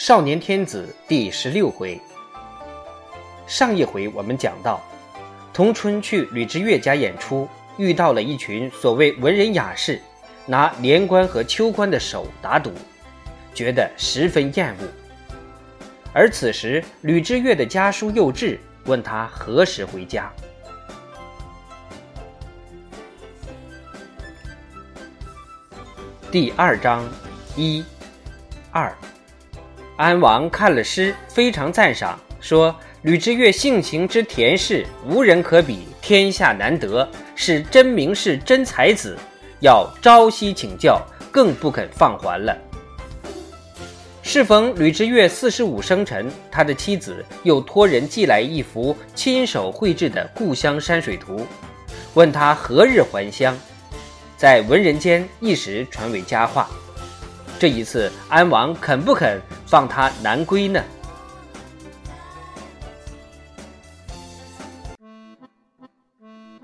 少年天子第十六回。上一回我们讲到，童春去吕之岳家演出，遇到了一群所谓文人雅士，拿连官和秋官的手打赌，觉得十分厌恶。而此时吕之岳的家书又至，问他何时回家。第二章一二。安王看了诗，非常赞赏，说：“吕之岳性情之恬适，无人可比，天下难得，是真名士、真才子，要朝夕请教，更不肯放还了。”适逢吕之岳四十五生辰，他的妻子又托人寄来一幅亲手绘制的故乡山水图，问他何日还乡，在文人间一时传为佳话。这一次，安王肯不肯？放他南归呢？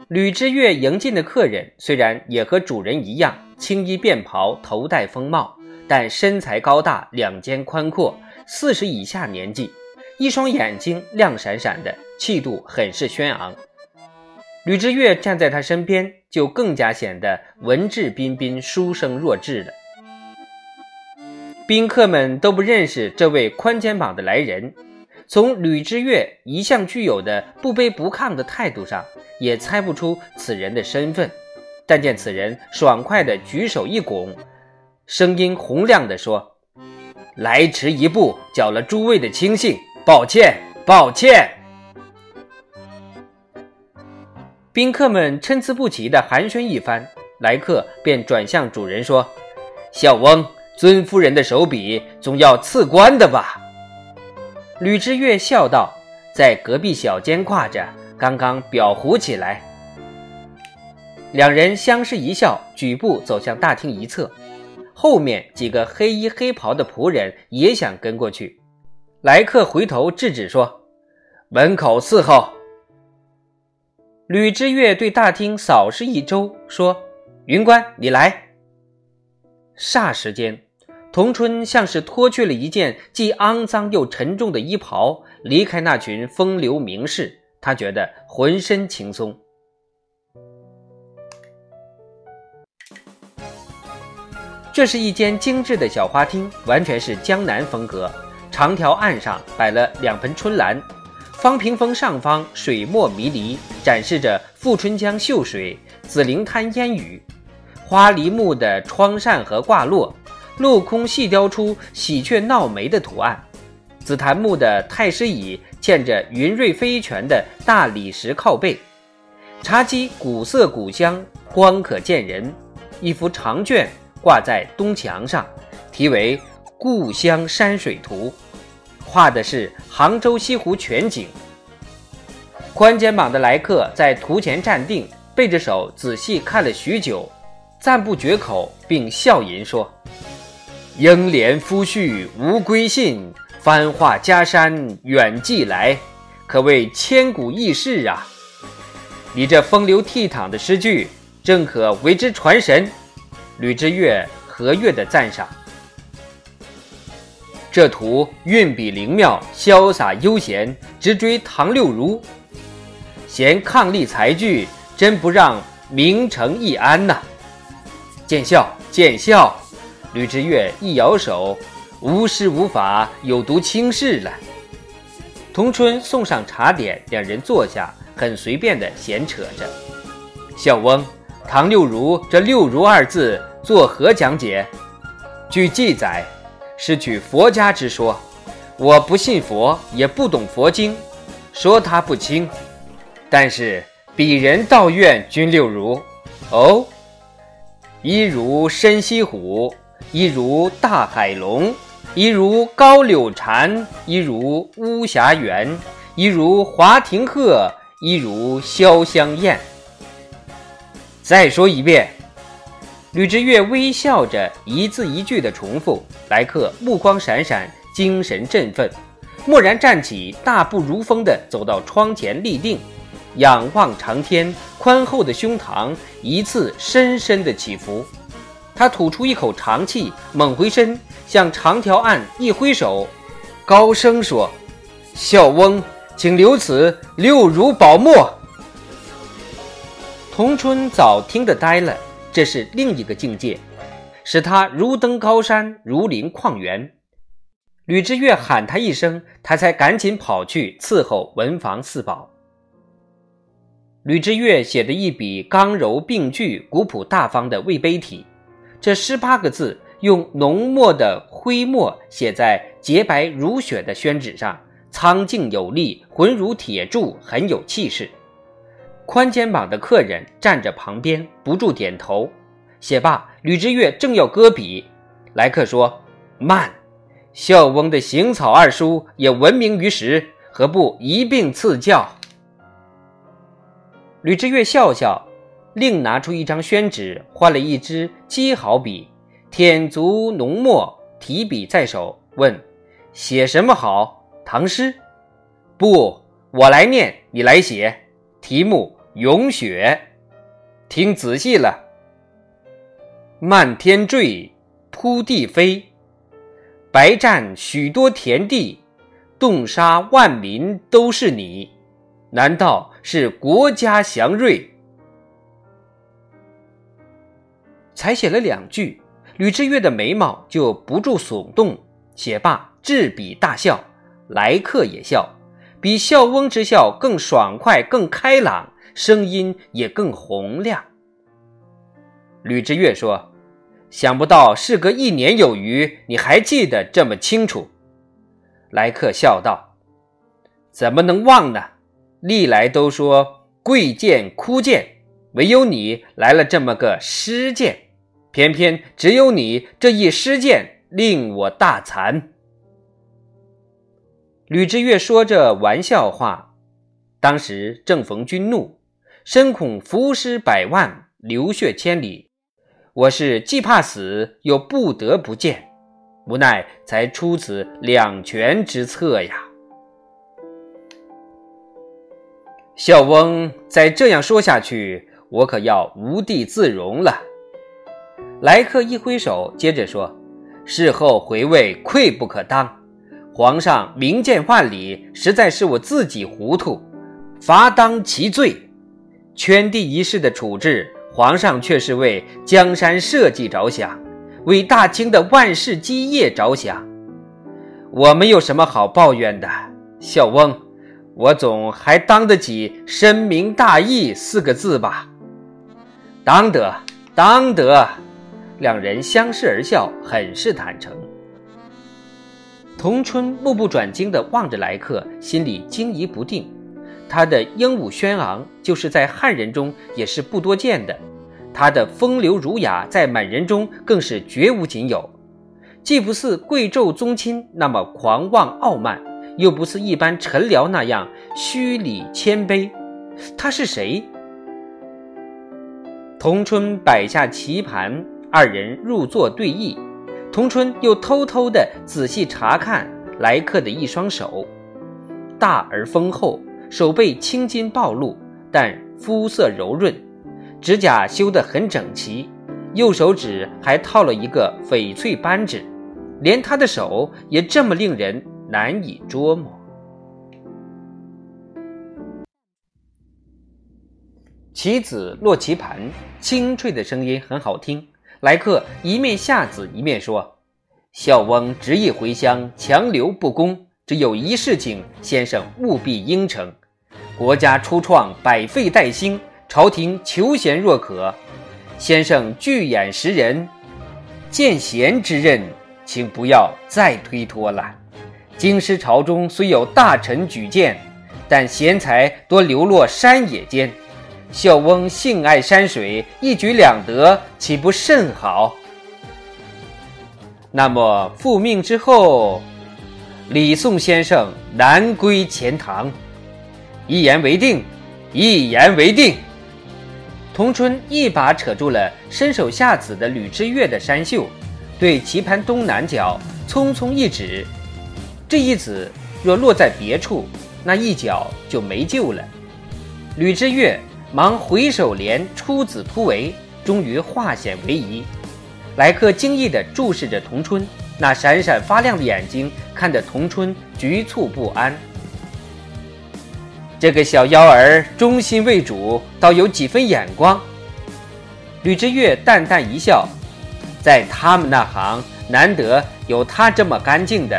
吕之岳迎进的客人虽然也和主人一样青衣便袍、头戴风帽，但身材高大，两肩宽阔，四十以下年纪，一双眼睛亮闪闪的，气度很是轩昂。吕之岳站在他身边，就更加显得文质彬彬、书生弱智了。宾客们都不认识这位宽肩膀的来人，从吕之岳一向具有的不卑不亢的态度上，也猜不出此人的身份。但见此人爽快地举手一拱，声音洪亮地说：“来迟一步，搅了诸位的清兴，抱歉，抱歉。”宾客们参差不齐地寒暄一番，来客便转向主人说：“小翁。”尊夫人的手笔总要赐官的吧？吕之岳笑道，在隔壁小间挂着，刚刚裱糊起来。两人相视一笑，举步走向大厅一侧，后面几个黑衣黑袍的仆人也想跟过去。来客回头制止说：“门口伺候。”吕之岳对大厅扫视一周，说：“云官，你来。”霎时间。童春像是脱去了一件既肮脏又沉重的衣袍，离开那群风流名士，他觉得浑身轻松。这是一间精致的小花厅，完全是江南风格。长条案上摆了两盆春兰，方屏风上方水墨迷离，展示着富春江秀水、紫菱滩烟雨。花梨木的窗扇和挂落。镂空细雕出喜鹊闹梅的图案，紫檀木的太师椅嵌着云瑞飞泉的大理石靠背，茶几古色古香，光可见人。一幅长卷挂在东墙上，题为《故乡山水图》，画的是杭州西湖全景。宽肩膀的来客在图前站定，背着手仔细看了许久，赞不绝口，并笑吟说。英莲夫婿无归信，翻画家山远寄来，可谓千古异事啊！你这风流倜傥的诗句，正可为之传神。吕之岳和悦的赞赏。这图运笔灵妙，潇洒悠闲，直追唐六如，嫌伉俪才具，真不让名成易安呐！见笑，见笑。吕之岳一摇手，无师无法，有读轻视了。童春送上茶点，两人坐下，很随便的闲扯着。笑翁，唐六如这“六如”二字作何讲解？据记载，是取佛家之说。我不信佛，也不懂佛经，说他不清。但是鄙人倒愿君六如。哦，一如深西湖。一如大海龙，一如高柳蝉，一如巫峡猿，一如华亭鹤，一如潇湘燕。再说一遍。吕之岳微笑着，一字一句地重复。来客目光闪闪，精神振奋，蓦然站起，大步如风地走到窗前立定，仰望长天，宽厚的胸膛一次深深的起伏。他吐出一口长气，猛回身，向长条案一挥手，高声说：“孝翁，请留此，六如宝墨。”童春早听得呆了，这是另一个境界，使他如登高山，如临旷原。吕之岳喊他一声，他才赶紧跑去伺候文房四宝。吕之岳写的一笔刚柔并具、古朴大方的魏碑体，这十八个字用浓墨的灰墨写在洁白如雪的宣纸上，苍劲有力，浑如铁柱，很有气势。宽肩膀的客人站着旁边，不住点头。写罢，吕之岳正要搁笔，来客说：“慢。”孝翁的行草二书也闻名于时，何不一并赐教？吕之岳笑笑，另拿出一张宣纸，换了一支鸡毫笔，舔足浓墨，提笔在手，问：“写什么好？唐诗？不，我来念，你来写。题目《咏雪》，听仔细了。漫天坠，铺地飞。”白占许多田地，冻杀万民都是你，难道是国家祥瑞？才写了两句，吕志岳的眉毛就不住耸动。写罢，执笔大笑，来客也笑，比笑翁之笑更爽快、更开朗，声音也更洪亮。吕志岳说。想不到事隔一年有余，你还记得这么清楚。来客笑道：“怎么能忘呢？历来都说贵贱枯贱，唯有你来了这么个失剑，偏偏只有你这一失剑令我大惭。”吕之岳说着玩笑话，当时正逢君怒，深恐浮尸百万，流血千里。我是既怕死又不得不见，无奈才出此两全之策呀。孝翁再这样说下去，我可要无地自容了。来客一挥手，接着说：“事后回味，愧不可当。皇上明鉴万里，实在是我自己糊涂，罚当其罪。圈地一事的处置。”皇上却是为江山社稷着想，为大清的万世基业着想，我们有什么好抱怨的？孝翁，我总还当得起“深明大义”四个字吧？当得，当得。两人相视而笑，很是坦诚。童春目不转睛地望着来客，心里惊疑不定。他的英武轩昂，就是在汉人中也是不多见的；他的风流儒雅，在满人中更是绝无仅有。既不似贵胄宗亲那么狂妄傲慢，又不似一般臣僚那样虚礼谦卑。他是谁？童春摆下棋盘，二人入座对弈。童春又偷偷地仔细查看来客的一双手，大而丰厚。手背青筋暴露，但肤色柔润，指甲修得很整齐，右手指还套了一个翡翠扳指，连他的手也这么令人难以捉摸。棋子落棋盘，清脆的声音很好听。来客一面下子一面说：“孝翁执意回乡，强留不公。”只有一事情，先生务必应承。国家初创，百废待兴，朝廷求贤若渴。先生巨眼识人，见贤之任，请不要再推脱了。京师朝中虽有大臣举荐，但贤才多流落山野间。孝翁性爱山水，一举两得，岂不甚好？那么复命之后？李宋先生南归钱塘，一言为定，一言为定。童春一把扯住了伸手下子的吕之岳的衫袖，对棋盘东南角匆匆一指。这一子若落在别处，那一角就没救了。吕之岳忙回首连出子突围，终于化险为夷。来客惊异地注视着童春。那闪闪发亮的眼睛看得童春局促不安。这个小妖儿忠心为主，倒有几分眼光。吕之岳淡淡一笑，在他们那行，难得有他这么干净的。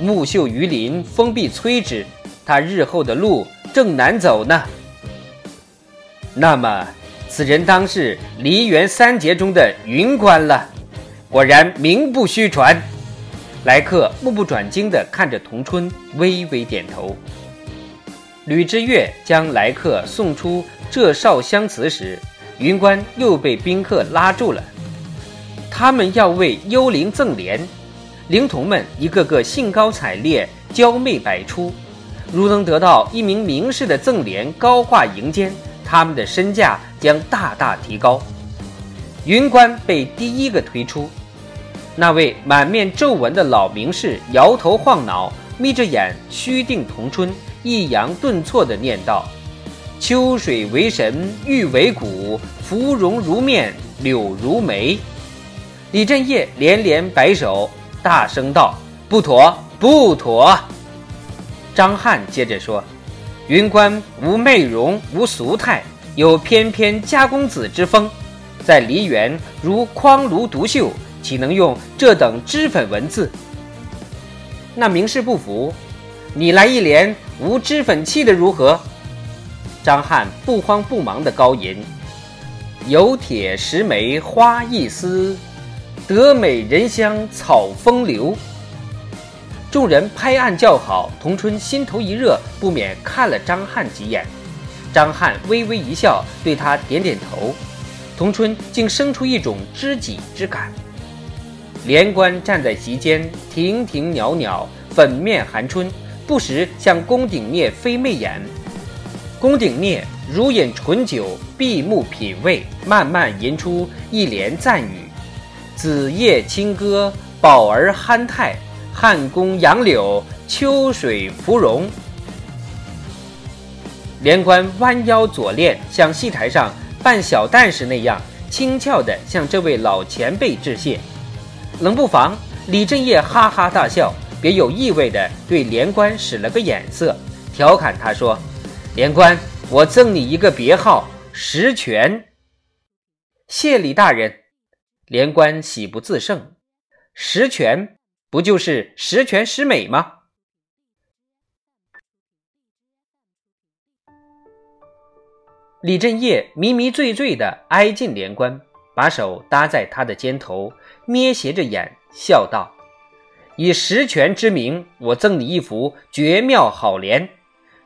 木秀于林，风必摧之。他日后的路正难走呢。那么，此人当是梨园三杰中的云官了。果然名不虚传。来客目不转睛地看着童春，微微点头。吕之岳将来客送出这少香祠时，云官又被宾客拉住了。他们要为幽灵赠莲。灵童们一个个兴高采烈，娇媚百出。如能得到一名名士的赠联，高挂营间，他们的身价将大大提高。云官被第一个推出，那位满面皱纹的老名士摇头晃脑，眯着眼，虚定童春，抑扬顿挫地念道：“秋水为神，玉为骨，芙蓉如面，柳如眉。”李振业连连摆手。大声道：“不妥，不妥！”张翰接着说：“云官无媚容，无俗态，有翩翩家公子之风，在梨园如匡庐独秀，岂能用这等脂粉文字？”那名士不服：“你来一联无脂粉气的如何？”张翰不慌不忙的高吟：“有铁石梅花一丝。”得美人香草风流，众人拍案叫好。童春心头一热，不免看了张翰几眼。张翰微微一笑，对他点点头。童春竟生出一种知己之感。连官站在席间，亭亭袅袅，粉面含春，不时向宫顶聂飞媚眼。宫顶聂如饮醇酒，闭目品味，慢慢吟出一联赞语。子夜清歌，宝儿酣泰，汉宫杨柳，秋水芙蓉。连官弯腰左练，像戏台上扮小旦时那样轻巧地向这位老前辈致谢。冷不防，李振业哈哈大笑，别有意味地对连官使了个眼色，调侃他说：“连官，我赠你一个别号，石泉。”谢李大人。连官喜不自胜，十全不就是十全十美吗？李振业迷迷醉醉的挨近连官，把手搭在他的肩头，眯斜着眼笑道：“以十全之名，我赠你一幅绝妙好联，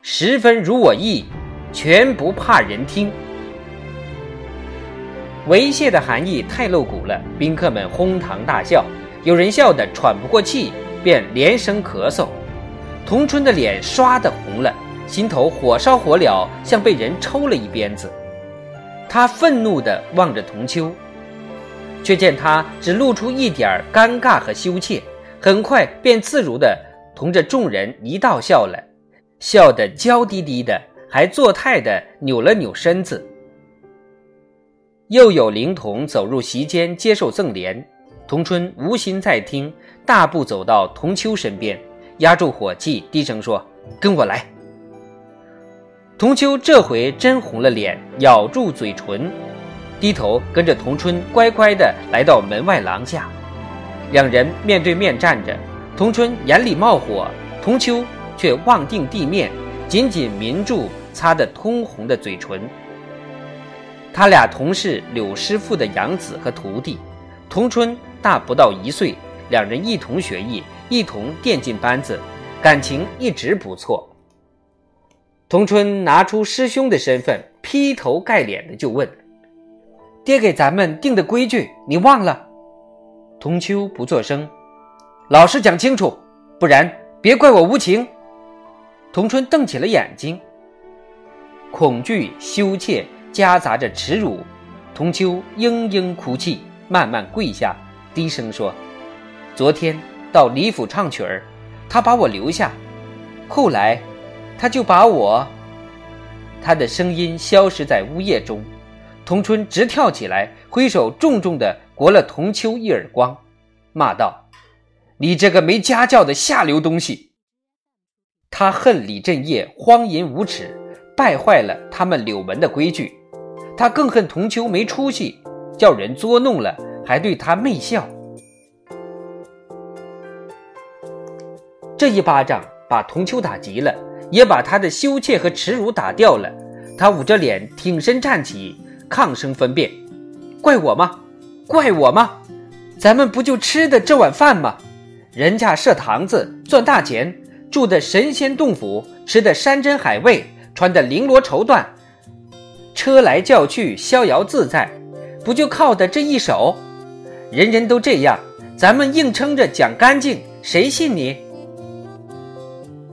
十分如我意，全不怕人听。”猥亵的含义太露骨了，宾客们哄堂大笑，有人笑得喘不过气，便连声咳嗽。童春的脸唰的红了，心头火烧火燎，像被人抽了一鞭子。他愤怒地望着童秋，却见他只露出一点尴尬和羞怯，很快便自如地同着众人一道笑了，笑得娇滴滴的，还作态地扭了扭身子。又有灵童走入席间接受赠联，童春无心再听，大步走到童秋身边，压住火气，低声说：“跟我来。”童秋这回真红了脸，咬住嘴唇，低头跟着童春乖乖地来到门外廊下。两人面对面站着，童春眼里冒火，童秋却望定地面，紧紧抿住擦得通红的嘴唇。他俩同是柳师傅的养子和徒弟，童春大不到一岁，两人一同学艺，一同垫进班子，感情一直不错。童春拿出师兄的身份，劈头盖脸的就问：“爹给咱们定的规矩，你忘了？”童秋不作声，老实讲清楚，不然别怪我无情。童春瞪起了眼睛，恐惧、羞怯。夹杂着耻辱，童秋嘤嘤哭泣，慢慢跪下，低声说：“昨天到李府唱曲儿，他把我留下，后来他就把我……”他的声音消失在呜咽中，童春直跳起来，挥手重重地掴了童秋一耳光，骂道：“你这个没家教的下流东西！”他恨李振业荒淫无耻，败坏了他们柳门的规矩；他更恨童秋没出息，叫人捉弄了还对他媚笑。这一巴掌把童秋打急了，也把他的羞怯和耻辱打掉了。他捂着脸挺身站起，抗声分辨：“怪我吗？怪我吗？咱们不就吃的这碗饭吗？人家设堂子赚大钱。”住的神仙洞府，吃的山珍海味，穿的绫罗绸缎，车来轿去，逍遥自在，不就靠的这一手？人人都这样，咱们硬撑着讲干净，谁信你？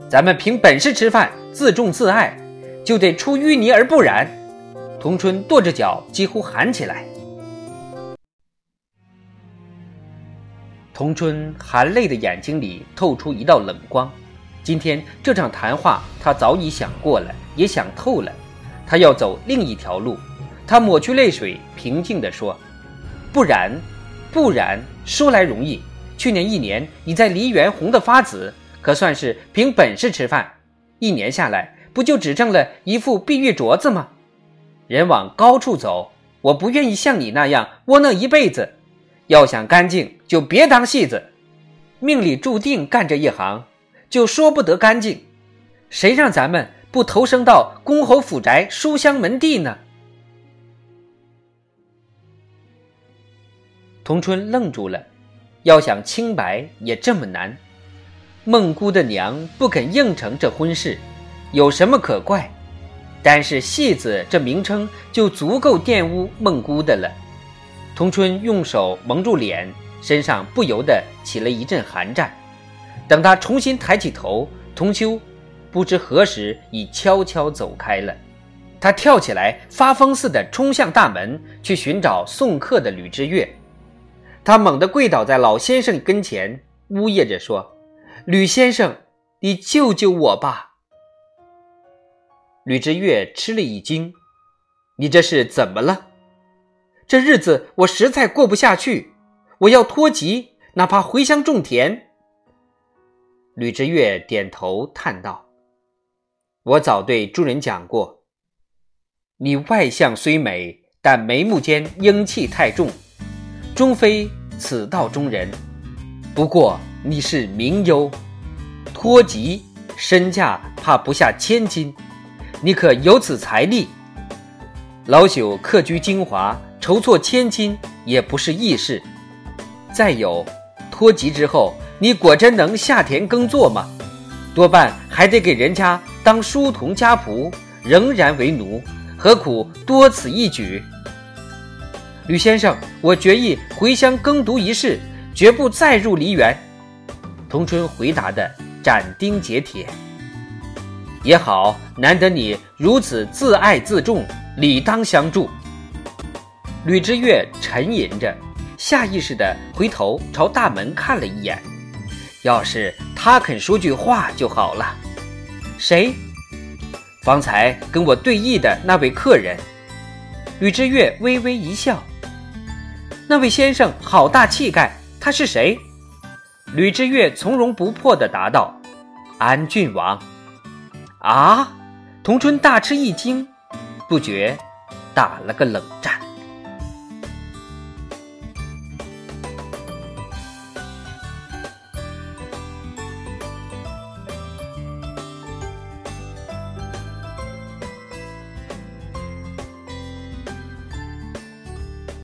咱们凭本事吃饭，自重自爱，就得出淤泥而不染。童春跺着脚，几乎喊起来。童春含泪的眼睛里透出一道冷光。今天这场谈话，他早已想过了，也想透了。他要走另一条路。他抹去泪水，平静地说：“不然，不然，说来容易。去年一年，你在梨园红得发紫，可算是凭本事吃饭。一年下来，不就只挣了一副碧玉镯子吗？人往高处走，我不愿意像你那样窝囊一辈子。要想干净，就别当戏子，命里注定干这一行。”就说不得干净，谁让咱们不投生到公侯府宅、书香门第呢？童春愣住了，要想清白也这么难。孟姑的娘不肯应承这婚事，有什么可怪？但是戏子这名称就足够玷污孟姑的了。童春用手蒙住脸，身上不由得起了一阵寒战。等他重新抬起头，童秋不知何时已悄悄走开了。他跳起来，发疯似的冲向大门，去寻找送客的吕之月。他猛地跪倒在老先生跟前，呜咽着说：“吕先生，你救救我吧！”吕之月吃了一惊：“你这是怎么了？这日子我实在过不下去，我要脱籍，哪怕回乡种田。”吕之月点头叹道：“我早对诸人讲过，你外相虽美，但眉目间英气太重，终非此道中人。不过你是名优，脱籍身价怕不下千金，你可有此财力？老朽客居京华，筹措千金也不是易事。再有，脱籍之后。”你果真能下田耕作吗？多半还得给人家当书童家仆，仍然为奴，何苦多此一举？吕先生，我决意回乡耕读一事，绝不再入梨园。童春回答的斩钉截铁。也好，难得你如此自爱自重，理当相助。吕之月沉吟着，下意识地回头朝大门看了一眼。要是他肯说句话就好了。谁？方才跟我对弈的那位客人。吕之月微微一笑。那位先生好大气概，他是谁？吕之月从容不迫地答道：“安郡王。”啊！童春大吃一惊，不觉打了个冷